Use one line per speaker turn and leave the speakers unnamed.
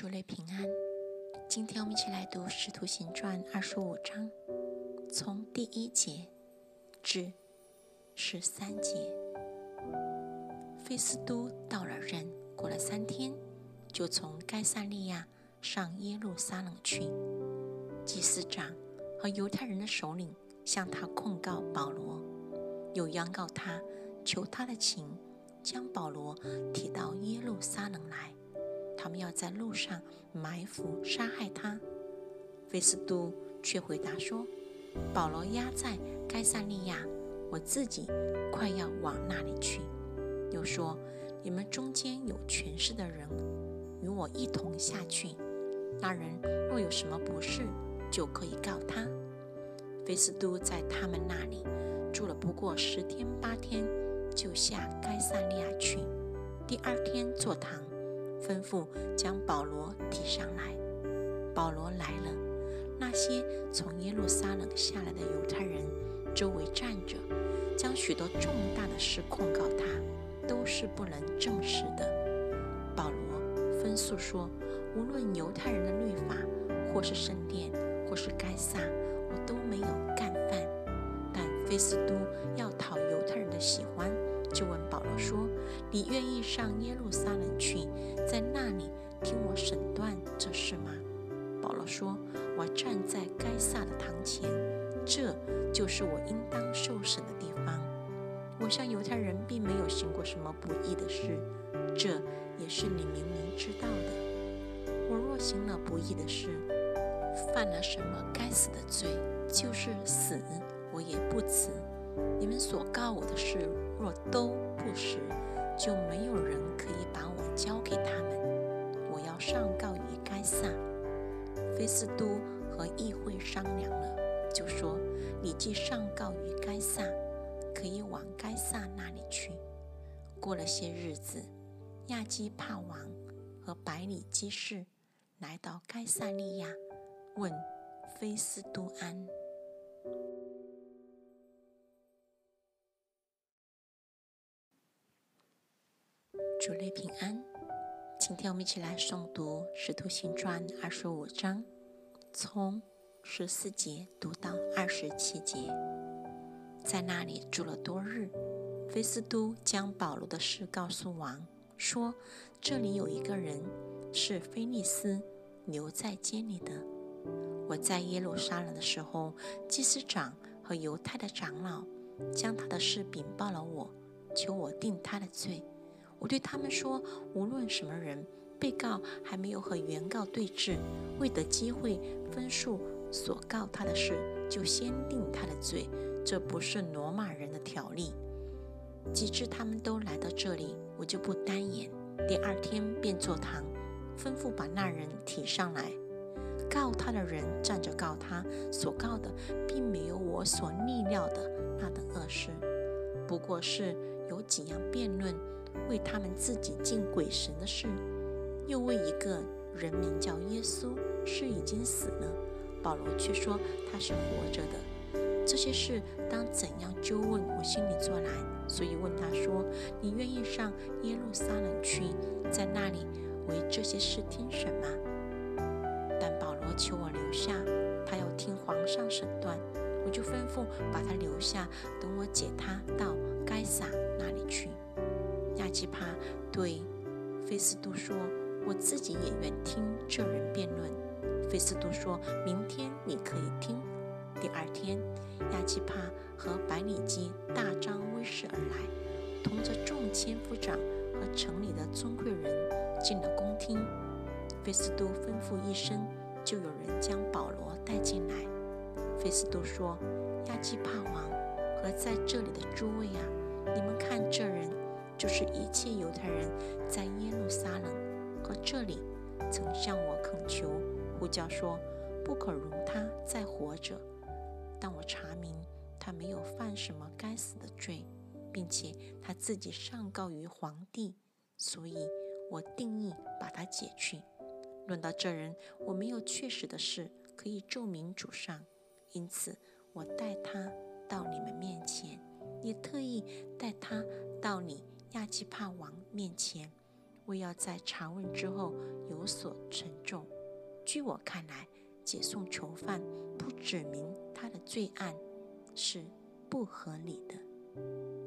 主内平安。今天我们一起来读《使徒行传》二十五章，从第一节至十三节。菲斯都到了任，过了三天，就从该萨利亚上耶路撒冷去。祭司长和犹太人的首领向他控告保罗，又央告他，求他的情，将保罗提到耶路撒冷来。他们要在路上埋伏杀害他。菲斯都却回答说：“保罗押在该萨利亚，我自己快要往那里去。”又说：“你们中间有权势的人，与我一同下去。那人若有什么不是，就可以告他。”菲斯都在他们那里住了不过十天八天，就下该萨利亚去。第二天坐堂。吩咐将保罗提上来。保罗来了，那些从耶路撒冷下来的犹太人周围站着，将许多重大的事控告他，都是不能证实的。保罗分诉说，无论犹太人的律法，或是圣殿，或是该撒，我都没有干犯。但菲斯都要讨犹太人的喜欢。就问保罗说：“你愿意上耶路撒冷去，在那里听我审断这事吗？”保罗说：“我站在该撒的堂前，这就是我应当受审的地方。我向犹太人并没有行过什么不义的事，这也是你明明知道的。我若行了不义的事，犯了什么该死的罪，就是死，我也不辞。你们所告我的事。”若都不实，就没有人可以把我交给他们。我要上告于该撒。菲斯都和议会商量了，就说：“你既上告于该撒，可以往该撒那里去。”过了些日子，亚基帕王和百里基士来到该撒利亚，问菲斯都安。主内平安，今天我们一起来诵读《使徒行传》二十五章，从十四节读到二十七节。在那里住了多日，菲斯都将保罗的事告诉王，说：“这里有一个人是菲利斯留在监里的。我在耶路撒冷的时候，祭司长和犹太的长老将他的事禀报了我，求我定他的罪。”我对他们说：“无论什么人，被告还没有和原告对质，未得机会分述所告他的事，就先定他的罪，这不是罗马人的条例。”及至他们都来到这里，我就不单言。第二天便坐堂，吩咐把那人提上来。告他的人站着告他，所告的并没有我所逆料的那等恶事，不过是有几样辩论。为他们自己敬鬼神的事，又为一个人名叫耶稣，是已经死了，保罗却说他是活着的。这些事当怎样纠问？我心里作难，所以问他说：“你愿意上耶路撒冷去，在那里为这些事听审吗？”但保罗求我留下，他要听皇上审断，我就吩咐把他留下，等我解他到该撒那里去。基帕对菲斯都说：“我自己也愿听这人辩论。”菲斯都说：“明天你可以听。”第二天，亚基帕和百里基大张威势而来，同着众千夫长和城里的尊贵人进了宫厅。菲斯都吩咐一声，就有人将保罗带进来。菲斯都说：“亚基帕王和在这里的诸位啊，你们看这人。”就是一切犹太人在耶路撒冷和这里曾向我恳求，呼叫说不可容他再活着。但我查明他没有犯什么该死的罪，并且他自己上告于皇帝，所以我定义把他解去。论到这人，我没有确实的事可以证明主上，因此我带他到你们面前，也特意带他到你。亚基帕王面前，为要在查问之后有所沉重。据我看来，解送囚犯不指明他的罪案是不合理的。